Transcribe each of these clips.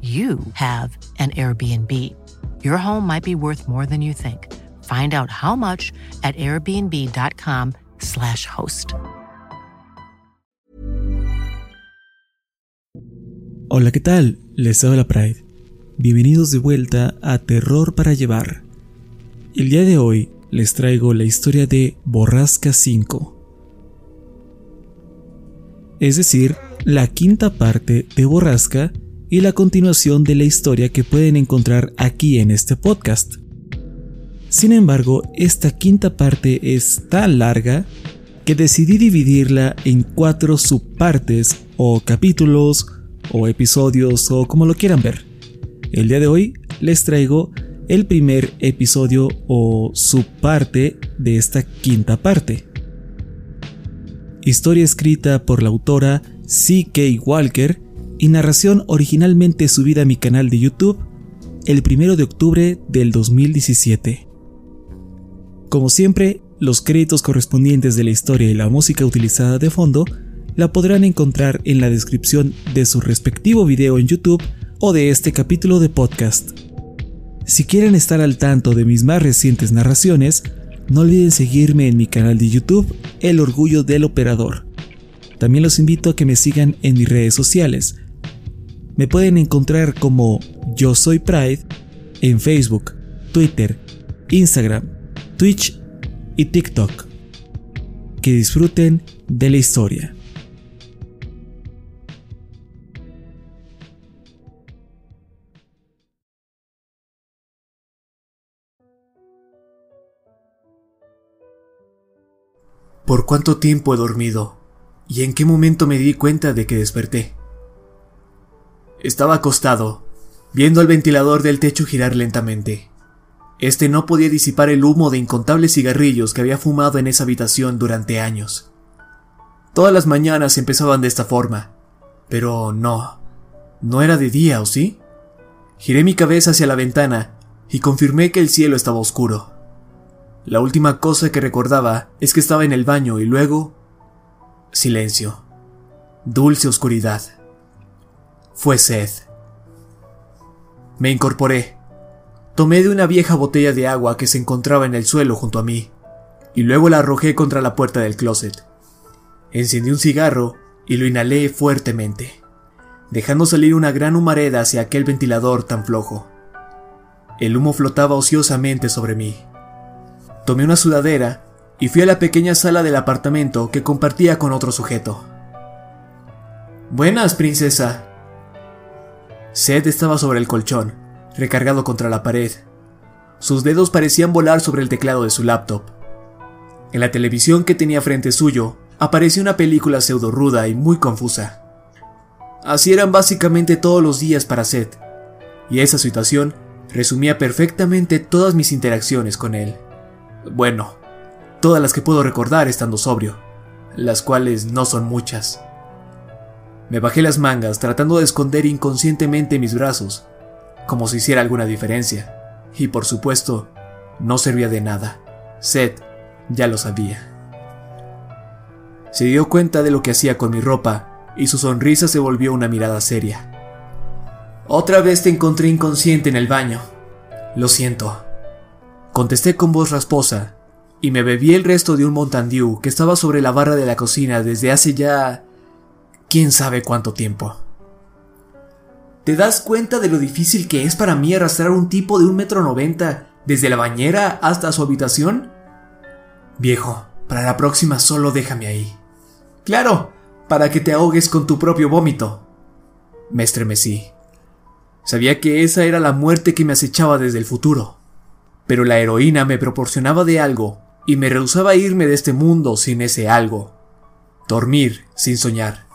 you have an Airbnb. Your home might be worth more than you think. Find out how much at airbnb.com/slash host. Hola, ¿qué tal? Les habla Pride. Bienvenidos de vuelta a Terror para Llevar. El día de hoy les traigo la historia de Borrasca 5. Es decir, la quinta parte de Borrasca y la continuación de la historia que pueden encontrar aquí en este podcast. Sin embargo, esta quinta parte es tan larga que decidí dividirla en cuatro subpartes o capítulos o episodios o como lo quieran ver. El día de hoy les traigo el primer episodio o subparte de esta quinta parte. Historia escrita por la autora C.K. Walker y narración originalmente subida a mi canal de YouTube el 1 de octubre del 2017. Como siempre, los créditos correspondientes de la historia y la música utilizada de fondo la podrán encontrar en la descripción de su respectivo video en YouTube o de este capítulo de podcast. Si quieren estar al tanto de mis más recientes narraciones, no olviden seguirme en mi canal de YouTube El Orgullo del Operador. También los invito a que me sigan en mis redes sociales, me pueden encontrar como Yo Soy Pride en Facebook, Twitter, Instagram, Twitch y TikTok. Que disfruten de la historia. ¿Por cuánto tiempo he dormido? ¿Y en qué momento me di cuenta de que desperté? Estaba acostado, viendo el ventilador del techo girar lentamente. Este no podía disipar el humo de incontables cigarrillos que había fumado en esa habitación durante años. Todas las mañanas empezaban de esta forma, pero no, no era de día, ¿o sí? Giré mi cabeza hacia la ventana y confirmé que el cielo estaba oscuro. La última cosa que recordaba es que estaba en el baño y luego... silencio. Dulce oscuridad fue sed. Me incorporé. Tomé de una vieja botella de agua que se encontraba en el suelo junto a mí, y luego la arrojé contra la puerta del closet. Encendí un cigarro y lo inhalé fuertemente, dejando salir una gran humareda hacia aquel ventilador tan flojo. El humo flotaba ociosamente sobre mí. Tomé una sudadera y fui a la pequeña sala del apartamento que compartía con otro sujeto. Buenas, princesa, Seth estaba sobre el colchón, recargado contra la pared. Sus dedos parecían volar sobre el teclado de su laptop. En la televisión que tenía frente suyo aparecía una película pseudo ruda y muy confusa. Así eran básicamente todos los días para Seth, y esa situación resumía perfectamente todas mis interacciones con él. Bueno, todas las que puedo recordar estando sobrio, las cuales no son muchas. Me bajé las mangas tratando de esconder inconscientemente mis brazos, como si hiciera alguna diferencia. Y por supuesto, no servía de nada. Seth ya lo sabía. Se dio cuenta de lo que hacía con mi ropa y su sonrisa se volvió una mirada seria. Otra vez te encontré inconsciente en el baño. Lo siento. Contesté con voz rasposa y me bebí el resto de un Mountain Dew que estaba sobre la barra de la cocina desde hace ya... quién sabe cuánto tiempo. ¿Te das cuenta de lo difícil que es para mí arrastrar a un tipo de un metro noventa desde la bañera hasta su habitación? Viejo, para la próxima solo déjame ahí. Claro, para que te ahogues con tu propio vómito. Me estremecí. Sabía que esa era la muerte que me acechaba desde el futuro. Pero la heroína me proporcionaba de algo y me rehusaba irme de este mundo sin ese algo. Dormir sin soñar.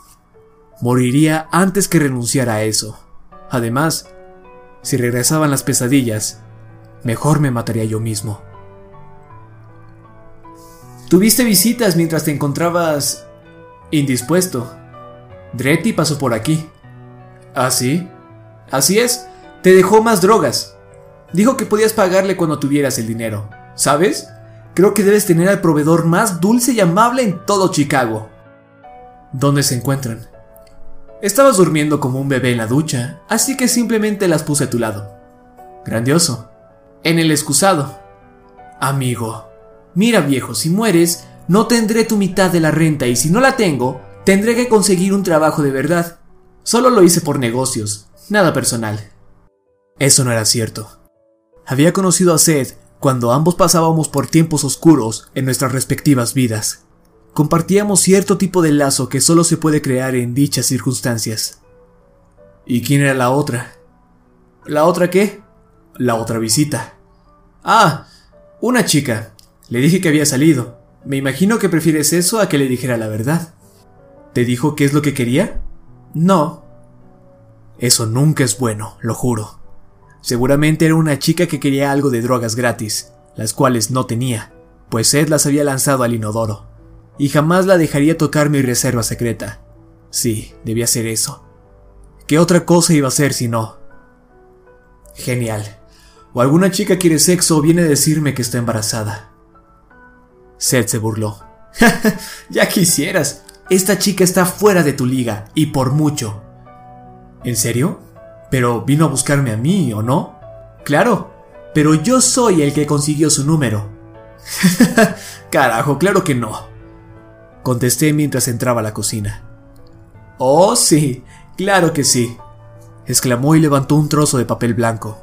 Moriría antes que renunciar a eso. Además, si regresaban las pesadillas, mejor me mataría yo mismo. Tuviste visitas mientras te encontrabas indispuesto. Dretti pasó por aquí. ¿Ah, sí? Así es, te dejó más drogas. Dijo que podías pagarle cuando tuvieras el dinero. ¿Sabes? Creo que debes tener al proveedor más dulce y amable en todo Chicago. ¿Dónde se encuentran? Estabas durmiendo como un bebé en la ducha, así que simplemente las puse a tu lado. Grandioso. En el excusado. Amigo. Mira viejo, si mueres, no tendré tu mitad de la renta y si no la tengo, tendré que conseguir un trabajo de verdad. Solo lo hice por negocios, nada personal. Eso no era cierto. Había conocido a Seth cuando ambos pasábamos por tiempos oscuros en nuestras respectivas vidas. Compartíamos cierto tipo de lazo que solo se puede crear en dichas circunstancias. ¿Y quién era la otra? ¿La otra qué? La otra visita. Ah, una chica. Le dije que había salido. Me imagino que prefieres eso a que le dijera la verdad. ¿Te dijo qué es lo que quería? No. Eso nunca es bueno, lo juro. Seguramente era una chica que quería algo de drogas gratis, las cuales no tenía, pues Ed las había lanzado al inodoro. Y jamás la dejaría tocar mi reserva secreta. Sí, debía ser eso. ¿Qué otra cosa iba a ser si no? Genial. O alguna chica quiere sexo o viene a decirme que está embarazada. Seth se burló. ya quisieras. Esta chica está fuera de tu liga, y por mucho. ¿En serio? Pero vino a buscarme a mí, ¿o no? Claro, pero yo soy el que consiguió su número. Carajo, claro que no. Contesté mientras entraba a la cocina. Oh, sí, claro que sí, exclamó y levantó un trozo de papel blanco.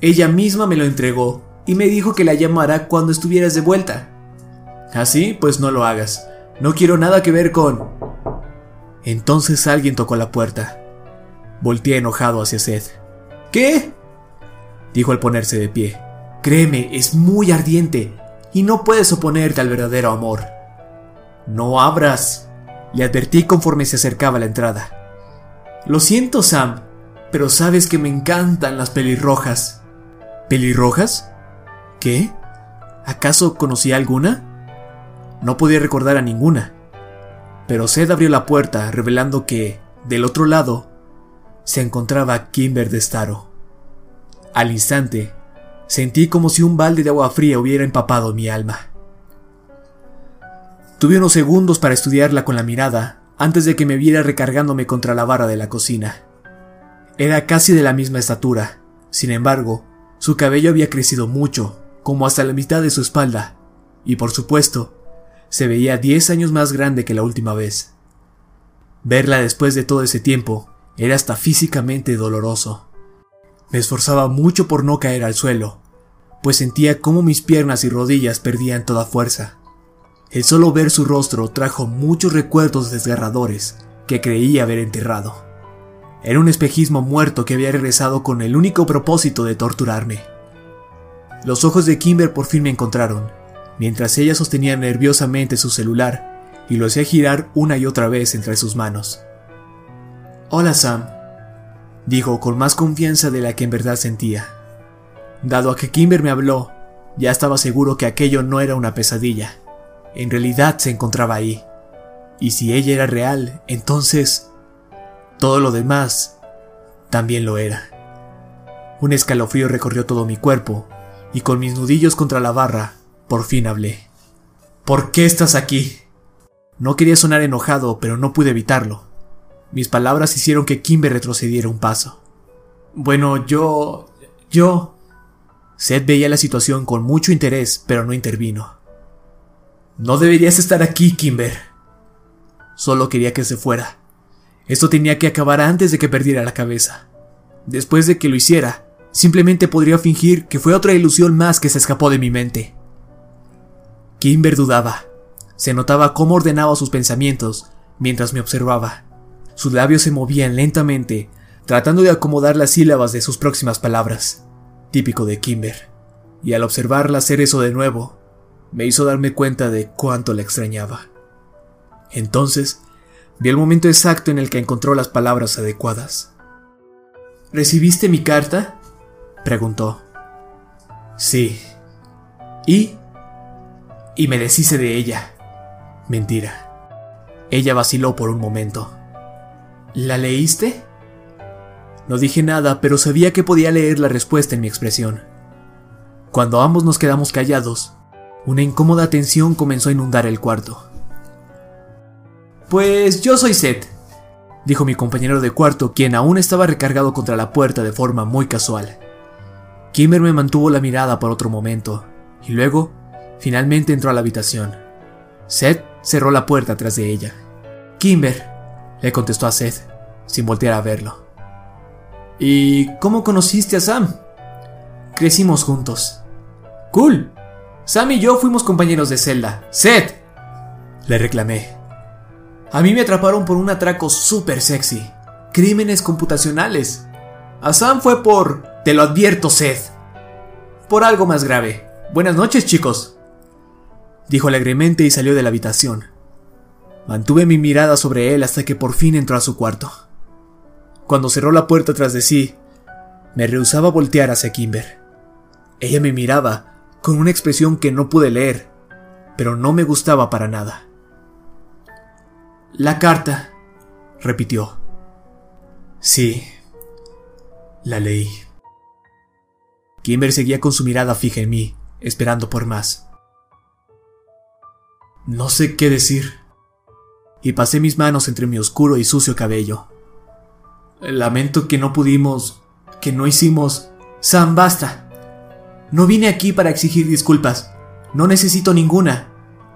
Ella misma me lo entregó y me dijo que la llamara cuando estuvieras de vuelta. Así, ¿Ah, pues no lo hagas. No quiero nada que ver con... Entonces alguien tocó la puerta. Volteé enojado hacia Seth. ¿Qué? dijo al ponerse de pie. Créeme, es muy ardiente y no puedes oponerte al verdadero amor. No abras, le advertí conforme se acercaba la entrada. Lo siento, Sam, pero sabes que me encantan las pelirrojas. ¿Pelirrojas? ¿Qué? ¿Acaso conocí alguna? No podía recordar a ninguna. Pero Seth abrió la puerta, revelando que, del otro lado, se encontraba Kimber de Staro. Al instante, sentí como si un balde de agua fría hubiera empapado mi alma. Tuve unos segundos para estudiarla con la mirada antes de que me viera recargándome contra la barra de la cocina. Era casi de la misma estatura, sin embargo, su cabello había crecido mucho, como hasta la mitad de su espalda, y por supuesto, se veía diez años más grande que la última vez. Verla después de todo ese tiempo era hasta físicamente doloroso. Me esforzaba mucho por no caer al suelo, pues sentía cómo mis piernas y rodillas perdían toda fuerza. El solo ver su rostro trajo muchos recuerdos desgarradores que creía haber enterrado. Era un espejismo muerto que había regresado con el único propósito de torturarme. Los ojos de Kimber por fin me encontraron, mientras ella sostenía nerviosamente su celular y lo hacía girar una y otra vez entre sus manos. Hola Sam, dijo con más confianza de la que en verdad sentía. Dado a que Kimber me habló, ya estaba seguro que aquello no era una pesadilla. En realidad se encontraba ahí. Y si ella era real, entonces... Todo lo demás también lo era. Un escalofrío recorrió todo mi cuerpo y con mis nudillos contra la barra, por fin hablé. ¿Por qué estás aquí? No quería sonar enojado, pero no pude evitarlo. Mis palabras hicieron que Kimber retrocediera un paso. Bueno, yo... yo... Seth veía la situación con mucho interés, pero no intervino. No deberías estar aquí, Kimber. Solo quería que se fuera. Esto tenía que acabar antes de que perdiera la cabeza. Después de que lo hiciera, simplemente podría fingir que fue otra ilusión más que se escapó de mi mente. Kimber dudaba. Se notaba cómo ordenaba sus pensamientos mientras me observaba. Sus labios se movían lentamente, tratando de acomodar las sílabas de sus próximas palabras, típico de Kimber. Y al observarla hacer eso de nuevo, me hizo darme cuenta de cuánto la extrañaba. Entonces, vi el momento exacto en el que encontró las palabras adecuadas. ¿Recibiste mi carta? preguntó. Sí. ¿Y? Y me deshice de ella. Mentira. Ella vaciló por un momento. ¿La leíste? No dije nada, pero sabía que podía leer la respuesta en mi expresión. Cuando ambos nos quedamos callados, una incómoda tensión comenzó a inundar el cuarto. Pues yo soy Seth, dijo mi compañero de cuarto, quien aún estaba recargado contra la puerta de forma muy casual. Kimber me mantuvo la mirada por otro momento, y luego, finalmente entró a la habitación. Seth cerró la puerta tras de ella. Kimber, le contestó a Seth, sin voltear a verlo. ¿Y cómo conociste a Sam? Crecimos juntos. Cool. Sam y yo fuimos compañeros de celda. Seth, le reclamé. A mí me atraparon por un atraco súper sexy. Crímenes computacionales. A Sam fue por... Te lo advierto, Seth. Por algo más grave. Buenas noches, chicos. Dijo alegremente y salió de la habitación. Mantuve mi mirada sobre él hasta que por fin entró a su cuarto. Cuando cerró la puerta tras de sí, me rehusaba voltear hacia Kimber. Ella me miraba con una expresión que no pude leer, pero no me gustaba para nada. La carta, repitió. Sí, la leí. Kimber seguía con su mirada fija en mí, esperando por más. No sé qué decir. Y pasé mis manos entre mi oscuro y sucio cabello. Lamento que no pudimos, que no hicimos... Sam, basta. No vine aquí para exigir disculpas. No necesito ninguna.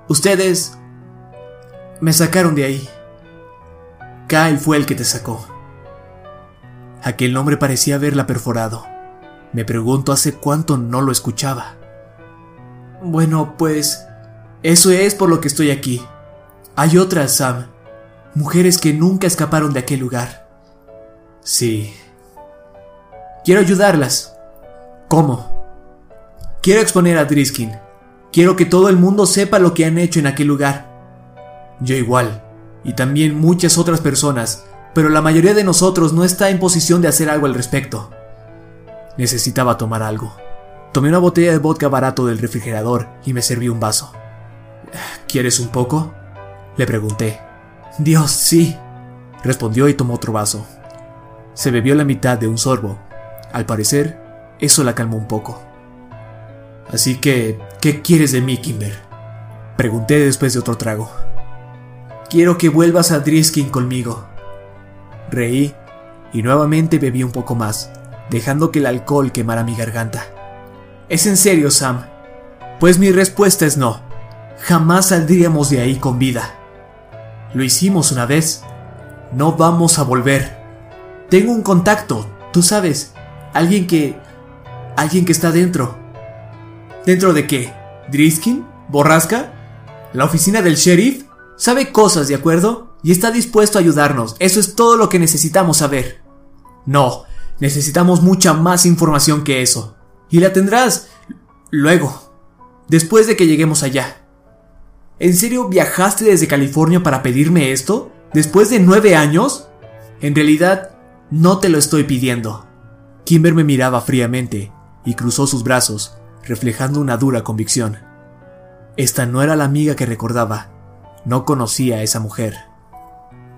Ustedes me sacaron de ahí. Kyle fue el que te sacó. Aquel nombre parecía haberla perforado. Me pregunto hace cuánto no lo escuchaba. Bueno, pues... Eso es por lo que estoy aquí. Hay otras, Sam. Mujeres que nunca escaparon de aquel lugar. Sí. Quiero ayudarlas. ¿Cómo? Quiero exponer a Driskin. Quiero que todo el mundo sepa lo que han hecho en aquel lugar. Yo igual, y también muchas otras personas, pero la mayoría de nosotros no está en posición de hacer algo al respecto. Necesitaba tomar algo. Tomé una botella de vodka barato del refrigerador y me serví un vaso. ¿Quieres un poco? Le pregunté. Dios, sí, respondió y tomó otro vaso. Se bebió la mitad de un sorbo. Al parecer, eso la calmó un poco. Así que, ¿qué quieres de mí, Kimber? Pregunté después de otro trago. Quiero que vuelvas a Driskin conmigo. Reí y nuevamente bebí un poco más, dejando que el alcohol quemara mi garganta. ¿Es en serio, Sam? Pues mi respuesta es no. Jamás saldríamos de ahí con vida. Lo hicimos una vez. No vamos a volver. Tengo un contacto, tú sabes. Alguien que... Alguien que está dentro. ¿Dentro de qué? ¿Driskin? ¿Borrasca? ¿La oficina del sheriff? Sabe cosas, ¿de acuerdo? Y está dispuesto a ayudarnos. Eso es todo lo que necesitamos saber. No, necesitamos mucha más información que eso. Y la tendrás luego, después de que lleguemos allá. ¿En serio viajaste desde California para pedirme esto? ¿Después de nueve años? En realidad, no te lo estoy pidiendo. Kimber me miraba fríamente y cruzó sus brazos, reflejando una dura convicción. Esta no era la amiga que recordaba. No conocía a esa mujer.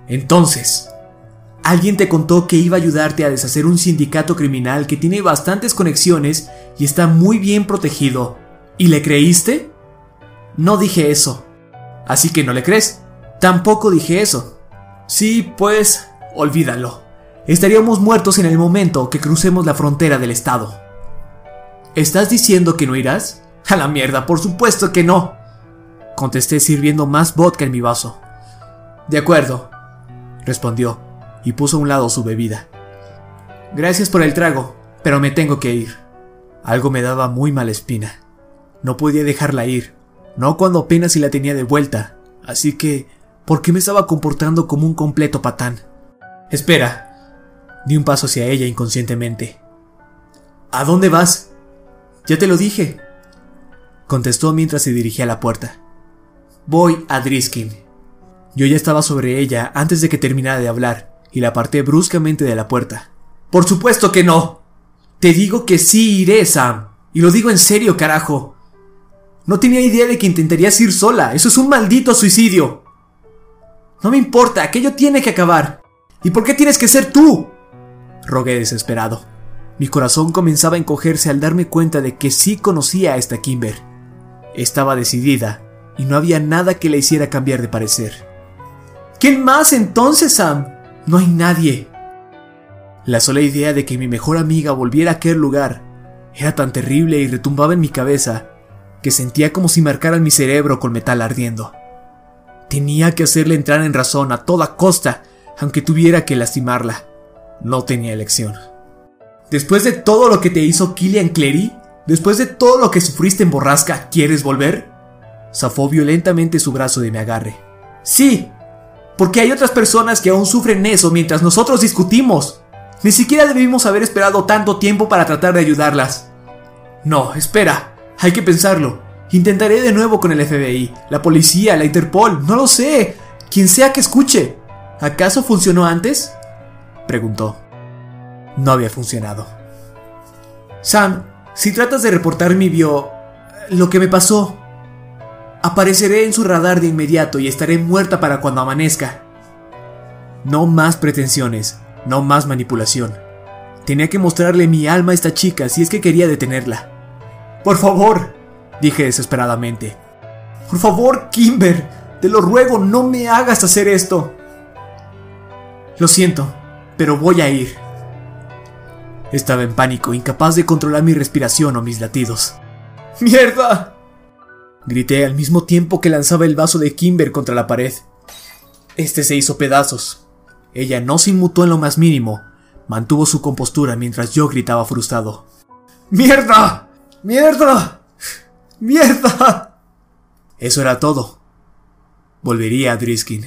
Entonces, Alguien te contó que iba a ayudarte a deshacer un sindicato criminal que tiene bastantes conexiones y está muy bien protegido. ¿Y le creíste? No dije eso. Así que no le crees. Tampoco dije eso. Sí, pues, olvídalo. Estaríamos muertos en el momento que crucemos la frontera del estado. ¿Estás diciendo que no irás? A la mierda, por supuesto que no. Contesté sirviendo más vodka en mi vaso. De acuerdo, respondió, y puso a un lado su bebida. Gracias por el trago, pero me tengo que ir. Algo me daba muy mala espina. No podía dejarla ir, no cuando apenas si la tenía de vuelta, así que, ¿por qué me estaba comportando como un completo patán? Espera. Di un paso hacia ella inconscientemente. ¿A dónde vas? Ya te lo dije, contestó mientras se dirigía a la puerta. Voy a Driskin. Yo ya estaba sobre ella antes de que terminara de hablar y la aparté bruscamente de la puerta. Por supuesto que no. Te digo que sí iré, Sam. Y lo digo en serio, carajo. No tenía idea de que intentarías ir sola. Eso es un maldito suicidio. No me importa, aquello tiene que acabar. ¿Y por qué tienes que ser tú? Rogué desesperado. Mi corazón comenzaba a encogerse al darme cuenta de que sí conocía a esta Kimber. Estaba decidida y no había nada que le hiciera cambiar de parecer. ¿Quién más entonces, Sam? No hay nadie. La sola idea de que mi mejor amiga volviera a aquel lugar era tan terrible y retumbaba en mi cabeza que sentía como si marcaran mi cerebro con metal ardiendo. Tenía que hacerle entrar en razón a toda costa, aunque tuviera que lastimarla. No tenía elección. Después de todo lo que te hizo Killian Clery, después de todo lo que sufriste en Borrasca, ¿quieres volver? Zafó violentamente su brazo de mi agarre. Sí, porque hay otras personas que aún sufren eso mientras nosotros discutimos. Ni siquiera debimos haber esperado tanto tiempo para tratar de ayudarlas. No, espera, hay que pensarlo. Intentaré de nuevo con el FBI, la policía, la Interpol, no lo sé. Quien sea que escuche. ¿Acaso funcionó antes? Preguntó. No había funcionado. Sam, si tratas de reportar mi bio... lo que me pasó, Apareceré en su radar de inmediato y estaré muerta para cuando amanezca. No más pretensiones, no más manipulación. Tenía que mostrarle mi alma a esta chica si es que quería detenerla. Por favor, dije desesperadamente. Por favor, Kimber, te lo ruego, no me hagas hacer esto. Lo siento, pero voy a ir. Estaba en pánico, incapaz de controlar mi respiración o mis latidos. ¡Mierda! Grité al mismo tiempo que lanzaba el vaso de Kimber contra la pared. Este se hizo pedazos. Ella no se inmutó en lo más mínimo. Mantuvo su compostura mientras yo gritaba frustrado. ¡Mierda! ¡Mierda! ¡Mierda! Eso era todo. Volvería a Driskin.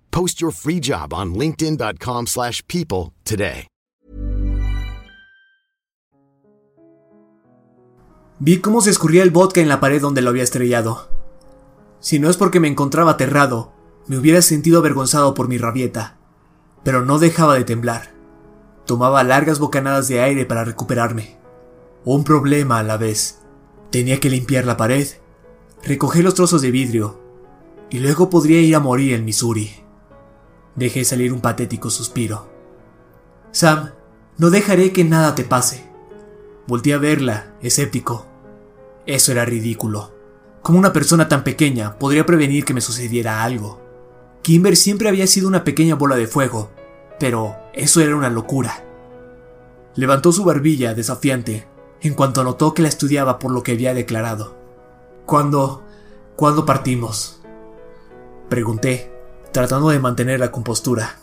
Post your free job on linkedin.com/people today. Vi cómo se escurría el vodka en la pared donde lo había estrellado. Si no es porque me encontraba aterrado, me hubiera sentido avergonzado por mi rabieta, pero no dejaba de temblar. Tomaba largas bocanadas de aire para recuperarme. Un problema a la vez. Tenía que limpiar la pared, recoger los trozos de vidrio, y luego podría ir a morir en Missouri. Dejé salir un patético suspiro. Sam, no dejaré que nada te pase. Volté a verla, escéptico. Eso era ridículo. ¿Cómo una persona tan pequeña podría prevenir que me sucediera algo? Kimber siempre había sido una pequeña bola de fuego, pero eso era una locura. Levantó su barbilla desafiante en cuanto notó que la estudiaba por lo que había declarado. ¿Cuándo... cuándo partimos? Pregunté, tratando de mantener la compostura.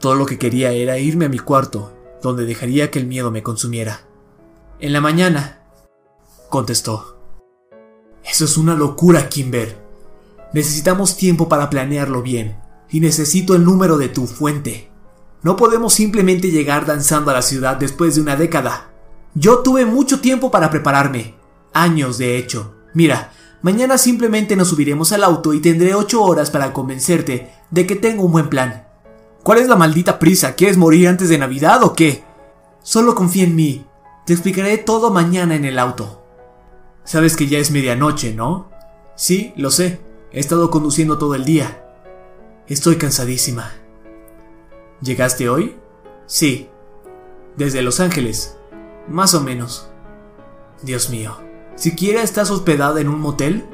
Todo lo que quería era irme a mi cuarto, donde dejaría que el miedo me consumiera. En la mañana, contestó. Eso es una locura, Kimber. Necesitamos tiempo para planearlo bien, y necesito el número de tu fuente. No podemos simplemente llegar danzando a la ciudad después de una década. Yo tuve mucho tiempo para prepararme. Años, de hecho. Mira, mañana simplemente nos subiremos al auto y tendré ocho horas para convencerte de que tengo un buen plan. ¿Cuál es la maldita prisa? ¿Quieres morir antes de Navidad o qué? Solo confía en mí. Te explicaré todo mañana en el auto. Sabes que ya es medianoche, ¿no? Sí, lo sé. He estado conduciendo todo el día. Estoy cansadísima. ¿Llegaste hoy? Sí. Desde Los Ángeles. Más o menos. Dios mío. ¿Siquiera estás hospedada en un motel?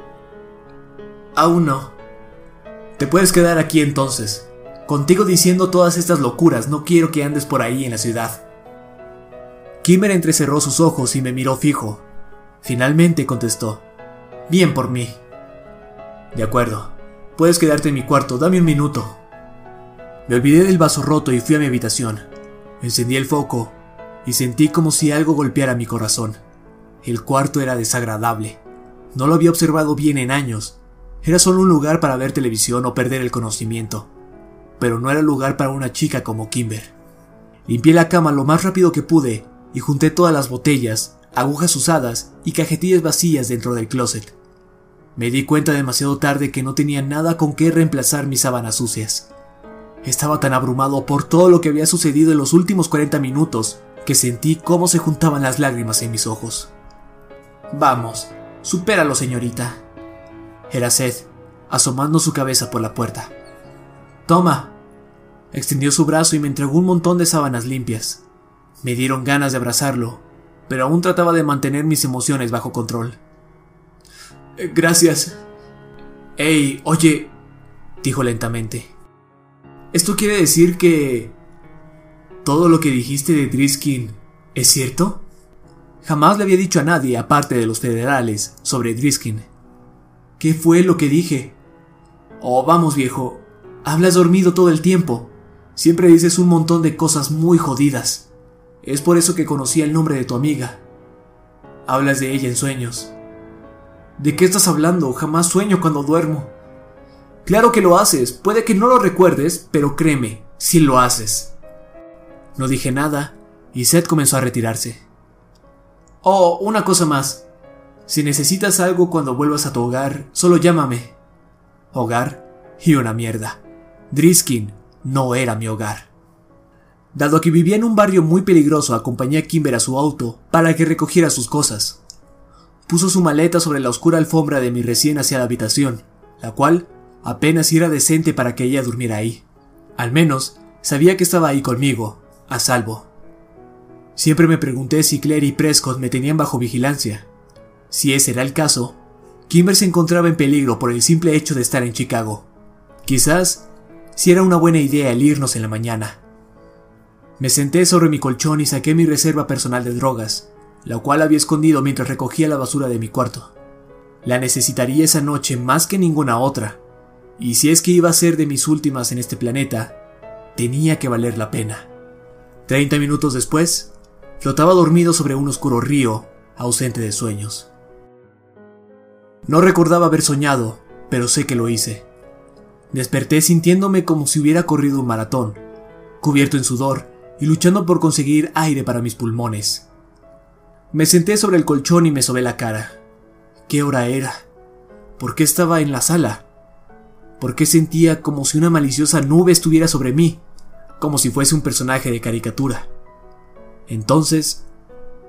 Aún no. Te puedes quedar aquí entonces. Contigo diciendo todas estas locuras, no quiero que andes por ahí en la ciudad. Kimmer entrecerró sus ojos y me miró fijo. Finalmente contestó. Bien por mí. De acuerdo. Puedes quedarte en mi cuarto, dame un minuto. Me olvidé del vaso roto y fui a mi habitación. Encendí el foco y sentí como si algo golpeara mi corazón. El cuarto era desagradable. No lo había observado bien en años. Era solo un lugar para ver televisión o perder el conocimiento. Pero no era lugar para una chica como Kimber. Limpié la cama lo más rápido que pude y junté todas las botellas, agujas usadas y cajetillas vacías dentro del closet. Me di cuenta demasiado tarde que no tenía nada con qué reemplazar mis sábanas sucias. Estaba tan abrumado por todo lo que había sucedido en los últimos 40 minutos que sentí cómo se juntaban las lágrimas en mis ojos. Vamos, supéralo, señorita. Era Seth, asomando su cabeza por la puerta. Toma. Extendió su brazo y me entregó un montón de sábanas limpias. Me dieron ganas de abrazarlo, pero aún trataba de mantener mis emociones bajo control. Eh, gracias. Ey, oye, dijo lentamente. ¿Esto quiere decir que... todo lo que dijiste de Driskin es cierto? Jamás le había dicho a nadie, aparte de los federales, sobre Driskin. ¿Qué fue lo que dije? Oh, vamos viejo, hablas dormido todo el tiempo. Siempre dices un montón de cosas muy jodidas. Es por eso que conocí el nombre de tu amiga. Hablas de ella en sueños. ¿De qué estás hablando? Jamás sueño cuando duermo. Claro que lo haces, puede que no lo recuerdes, pero créeme, sí lo haces. No dije nada, y Seth comenzó a retirarse. Oh, una cosa más. Si necesitas algo cuando vuelvas a tu hogar, solo llámame. Hogar y una mierda. Driskin no era mi hogar. Dado que vivía en un barrio muy peligroso, acompañé a Kimber a su auto para que recogiera sus cosas. Puso su maleta sobre la oscura alfombra de mi recién hacia la habitación, la cual apenas era decente para que ella durmiera ahí. Al menos sabía que estaba ahí conmigo, a salvo. Siempre me pregunté si Claire y Prescott me tenían bajo vigilancia. Si ese era el caso, Kimber se encontraba en peligro por el simple hecho de estar en Chicago. Quizás si era una buena idea el irnos en la mañana. Me senté sobre mi colchón y saqué mi reserva personal de drogas, la cual había escondido mientras recogía la basura de mi cuarto. La necesitaría esa noche más que ninguna otra, y si es que iba a ser de mis últimas en este planeta, tenía que valer la pena. Treinta minutos después, flotaba dormido sobre un oscuro río, ausente de sueños. No recordaba haber soñado, pero sé que lo hice. Desperté sintiéndome como si hubiera corrido un maratón, cubierto en sudor y luchando por conseguir aire para mis pulmones. Me senté sobre el colchón y me sobé la cara. ¿Qué hora era? ¿Por qué estaba en la sala? ¿Por qué sentía como si una maliciosa nube estuviera sobre mí? Como si fuese un personaje de caricatura. Entonces,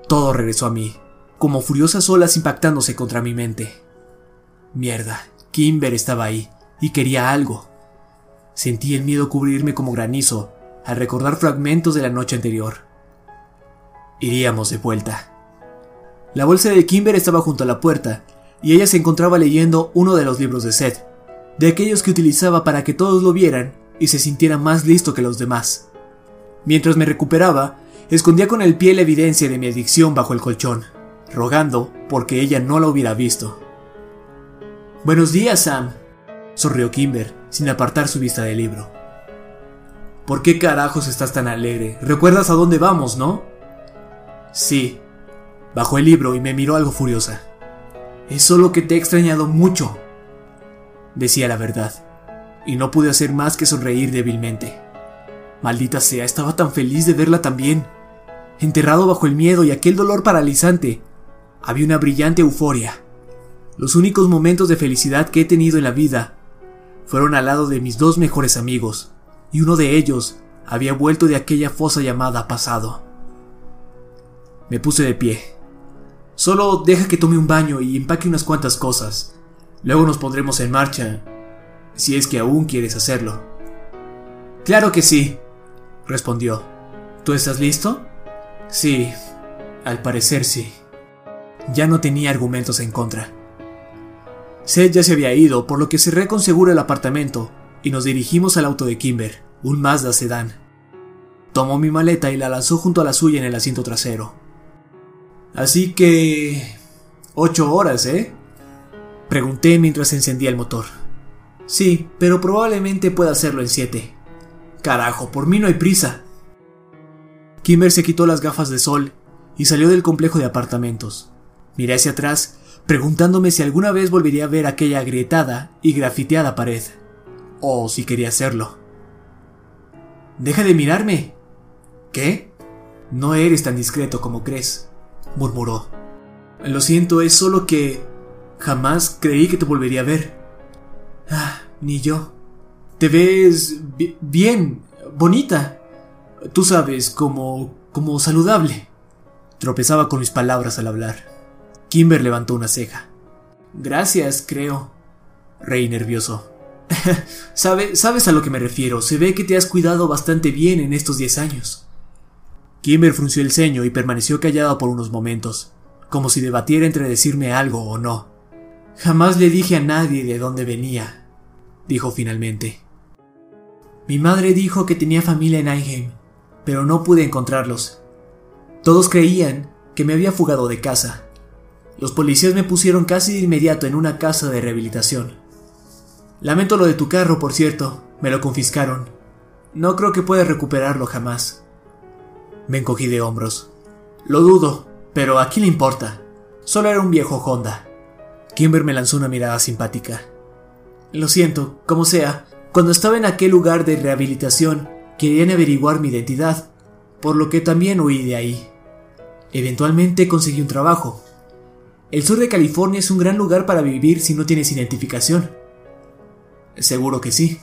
todo regresó a mí, como furiosas olas impactándose contra mi mente. Mierda, Kimber estaba ahí, y quería algo. Sentí el miedo cubrirme como granizo, al recordar fragmentos de la noche anterior. Iríamos de vuelta. La bolsa de Kimber estaba junto a la puerta, y ella se encontraba leyendo uno de los libros de Seth. de aquellos que utilizaba para que todos lo vieran y se sintiera más listo que los demás. Mientras me recuperaba, escondía con el pie la evidencia de mi adicción bajo el colchón, rogando porque ella no la hubiera visto. Buenos días, Sam, sonrió Kimber, sin apartar su vista del libro. ¿Por qué carajos estás tan alegre? ¿Recuerdas a dónde vamos, no? Sí. Bajó el libro y me miró algo furiosa. Es solo que te he extrañado mucho. Decía la verdad, y no pude hacer más que sonreír débilmente. Maldita sea, estaba tan feliz de verla también. Enterrado bajo el miedo y aquel dolor paralizante, había una brillante euforia. Los únicos momentos de felicidad que he tenido en la vida fueron al lado de mis dos mejores amigos, y uno de ellos había vuelto de aquella fosa llamada pasado. Me puse de pie. Solo deja que tome un baño y empaque unas cuantas cosas. Luego nos pondremos en marcha, si es que aún quieres hacerlo. Claro que sí, respondió. ¿Tú estás listo? Sí, al parecer sí. Ya no tenía argumentos en contra. Seth ya se había ido, por lo que cerré con seguro el apartamento y nos dirigimos al auto de Kimber, un Mazda sedán. Tomó mi maleta y la lanzó junto a la suya en el asiento trasero. Así que... ocho horas, ¿eh? Pregunté mientras encendía el motor. Sí, pero probablemente pueda hacerlo en siete. Carajo, por mí no hay prisa. Kimber se quitó las gafas de sol y salió del complejo de apartamentos. Miré hacia atrás, preguntándome si alguna vez volvería a ver aquella agrietada y grafiteada pared, o si quería hacerlo. Deja de mirarme. ¿Qué? No eres tan discreto como crees, murmuró. Lo siento, es solo que jamás creí que te volvería a ver. Ah, ni yo. Te ves bien, bonita. Tú sabes, como como saludable. Tropezaba con mis palabras al hablar. Kimber levantó una ceja. Gracias, creo. Reí nervioso. sabes a lo que me refiero. Se ve que te has cuidado bastante bien en estos diez años. Kimber frunció el ceño y permaneció callado por unos momentos, como si debatiera entre decirme algo o no. Jamás le dije a nadie de dónde venía, dijo finalmente. Mi madre dijo que tenía familia en Einheim, pero no pude encontrarlos. Todos creían que me había fugado de casa. Los policías me pusieron casi de inmediato en una casa de rehabilitación. Lamento lo de tu carro, por cierto, me lo confiscaron. No creo que pueda recuperarlo jamás. Me encogí de hombros. Lo dudo, pero ¿a quién le importa? Solo era un viejo Honda. Kimber me lanzó una mirada simpática. Lo siento, como sea, cuando estaba en aquel lugar de rehabilitación, querían averiguar mi identidad, por lo que también huí de ahí. Eventualmente conseguí un trabajo. El sur de California es un gran lugar para vivir si no tienes identificación. Seguro que sí.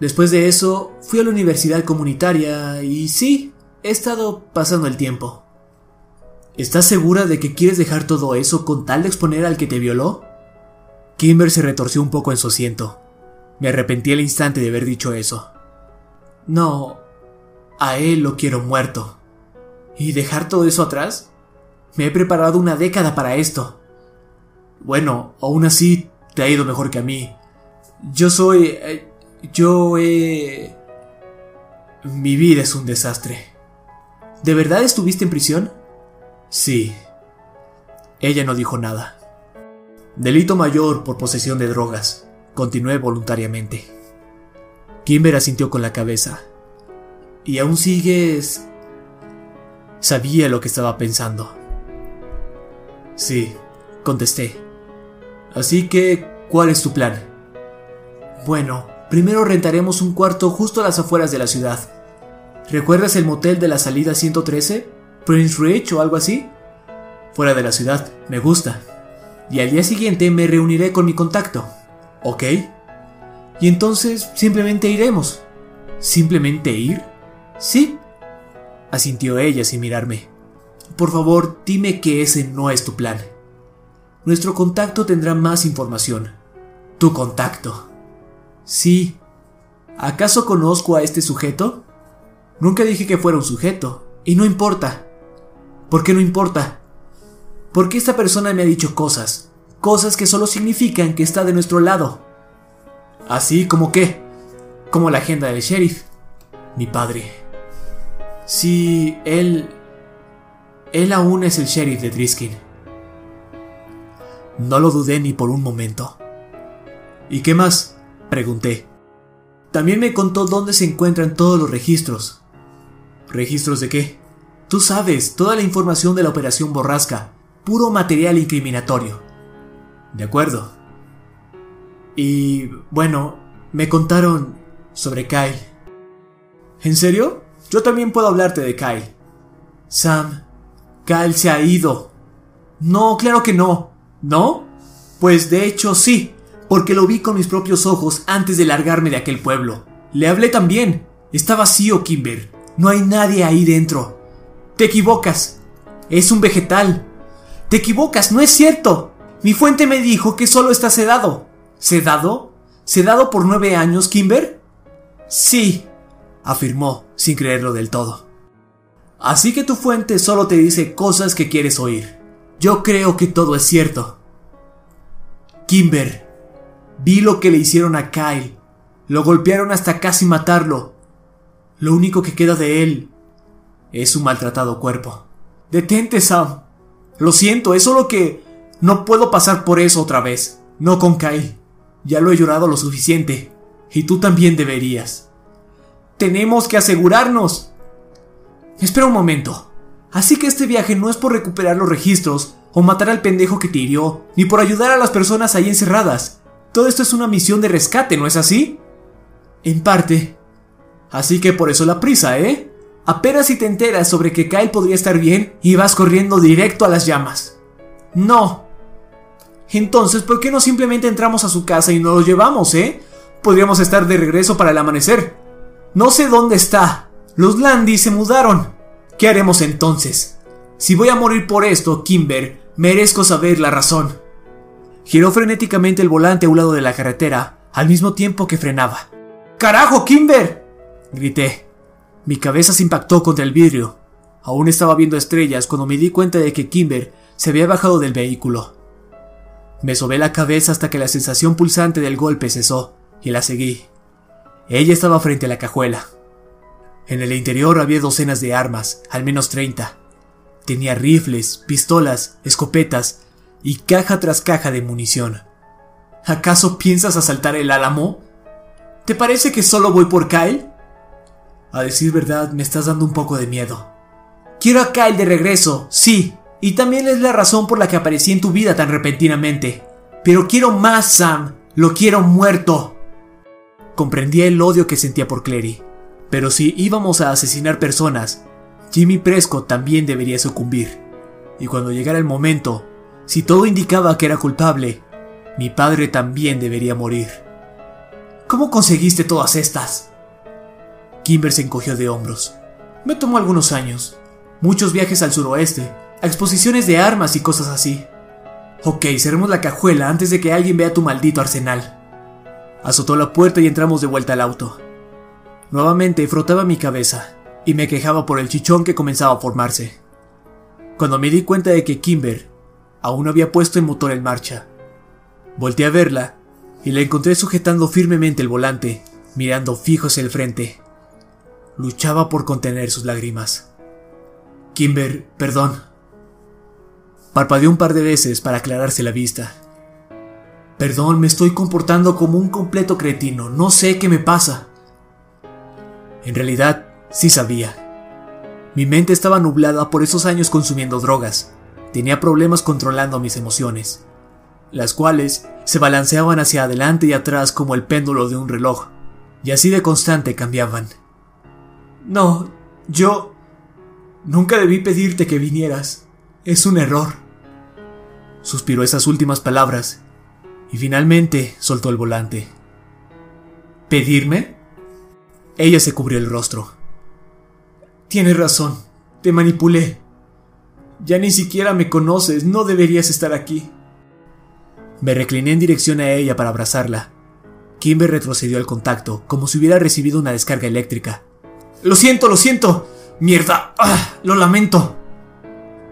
Después de eso, fui a la universidad comunitaria y sí, he estado pasando el tiempo. ¿Estás segura de que quieres dejar todo eso con tal de exponer al que te violó? Kimber se retorció un poco en su asiento. Me arrepentí al instante de haber dicho eso. No, a él lo quiero muerto. ¿Y dejar todo eso atrás? Me he preparado una década para esto. Bueno, aún así, te ha ido mejor que a mí. Yo soy... Eh, yo he... Mi vida es un desastre. ¿De verdad estuviste en prisión? Sí. Ella no dijo nada. Delito mayor por posesión de drogas. Continué voluntariamente. Kimber asintió con la cabeza. ¿Y aún sigues...? Sabía lo que estaba pensando. Sí, contesté. Así que, ¿cuál es tu plan? Bueno, primero rentaremos un cuarto justo a las afueras de la ciudad. ¿Recuerdas el motel de la salida 113? Prince Ridge o algo así? Fuera de la ciudad, me gusta. Y al día siguiente me reuniré con mi contacto. ¿Ok? Y entonces simplemente iremos. ¿Simplemente ir? Sí. Asintió ella sin mirarme. Por favor, dime que ese no es tu plan. Nuestro contacto tendrá más información. Tu contacto. Sí. ¿Acaso conozco a este sujeto? Nunca dije que fuera un sujeto, y no importa. ¿Por qué no importa? Porque esta persona me ha dicho cosas, cosas que solo significan que está de nuestro lado. Así como qué? Como la agenda del sheriff. Mi padre. Sí, él... Él aún es el sheriff de Driskin. No lo dudé ni por un momento. ¿Y qué más? Pregunté. También me contó dónde se encuentran todos los registros. ¿Registros de qué? Tú sabes, toda la información de la operación borrasca, puro material incriminatorio. De acuerdo. Y bueno, me contaron sobre Kyle. ¿En serio? Yo también puedo hablarte de Kyle. Sam, Kyle se ha ido. No, claro que no. ¿No? Pues de hecho sí, porque lo vi con mis propios ojos antes de largarme de aquel pueblo. Le hablé también. Está vacío, Kimber. No hay nadie ahí dentro. Te equivocas. Es un vegetal. Te equivocas, no es cierto. Mi fuente me dijo que solo está sedado. ¿Sedado? ¿Sedado por nueve años, Kimber? Sí, afirmó, sin creerlo del todo. Así que tu fuente solo te dice cosas que quieres oír. Yo creo que todo es cierto. Kimber, vi lo que le hicieron a Kyle. Lo golpearon hasta casi matarlo. Lo único que queda de él es un maltratado cuerpo. Detente, Sam. Lo siento, es solo que no puedo pasar por eso otra vez. No con Kyle. Ya lo he llorado lo suficiente. Y tú también deberías. Tenemos que asegurarnos. Espera un momento. Así que este viaje no es por recuperar los registros o matar al pendejo que te hirió, ni por ayudar a las personas ahí encerradas. Todo esto es una misión de rescate, ¿no es así? En parte. Así que por eso la prisa, ¿eh? Apenas si te enteras sobre que Kyle podría estar bien y vas corriendo directo a las llamas. No. Entonces, ¿por qué no simplemente entramos a su casa y nos lo llevamos, eh? Podríamos estar de regreso para el amanecer. No sé dónde está. Los Landy se mudaron. ¿Qué haremos entonces? Si voy a morir por esto, Kimber, merezco saber la razón. Giró frenéticamente el volante a un lado de la carretera, al mismo tiempo que frenaba. ¡Carajo, Kimber! grité. Mi cabeza se impactó contra el vidrio. Aún estaba viendo estrellas cuando me di cuenta de que Kimber se había bajado del vehículo. Me sobé la cabeza hasta que la sensación pulsante del golpe cesó y la seguí. Ella estaba frente a la cajuela. En el interior había docenas de armas, al menos treinta. Tenía rifles, pistolas, escopetas y caja tras caja de munición. ¿Acaso piensas asaltar el álamo? ¿Te parece que solo voy por Kyle? A decir verdad, me estás dando un poco de miedo. Quiero a Kyle de regreso, sí, y también es la razón por la que aparecí en tu vida tan repentinamente. Pero quiero más, Sam, lo quiero muerto. Comprendía el odio que sentía por Clary. Pero si íbamos a asesinar personas, Jimmy Prescott también debería sucumbir. Y cuando llegara el momento, si todo indicaba que era culpable, mi padre también debería morir. ¿Cómo conseguiste todas estas? Kimber se encogió de hombros. Me tomó algunos años. Muchos viajes al suroeste, exposiciones de armas y cosas así. Ok, cerremos la cajuela antes de que alguien vea tu maldito arsenal. Azotó la puerta y entramos de vuelta al auto. Nuevamente frotaba mi cabeza y me quejaba por el chichón que comenzaba a formarse. Cuando me di cuenta de que Kimber aún había puesto el motor en marcha, volteé a verla y la encontré sujetando firmemente el volante, mirando fijo hacia el frente. Luchaba por contener sus lágrimas. Kimber, perdón. Parpadeó un par de veces para aclararse la vista. Perdón, me estoy comportando como un completo cretino. No sé qué me pasa. En realidad, sí sabía. Mi mente estaba nublada por esos años consumiendo drogas. Tenía problemas controlando mis emociones, las cuales se balanceaban hacia adelante y atrás como el péndulo de un reloj, y así de constante cambiaban. No, yo... Nunca debí pedirte que vinieras. Es un error. Suspiró esas últimas palabras y finalmente soltó el volante. ¿Pedirme? Ella se cubrió el rostro. Tienes razón, te manipulé. Ya ni siquiera me conoces, no deberías estar aquí. Me recliné en dirección a ella para abrazarla. Kimber retrocedió al contacto, como si hubiera recibido una descarga eléctrica. Lo siento, lo siento. Mierda. Ah, lo lamento.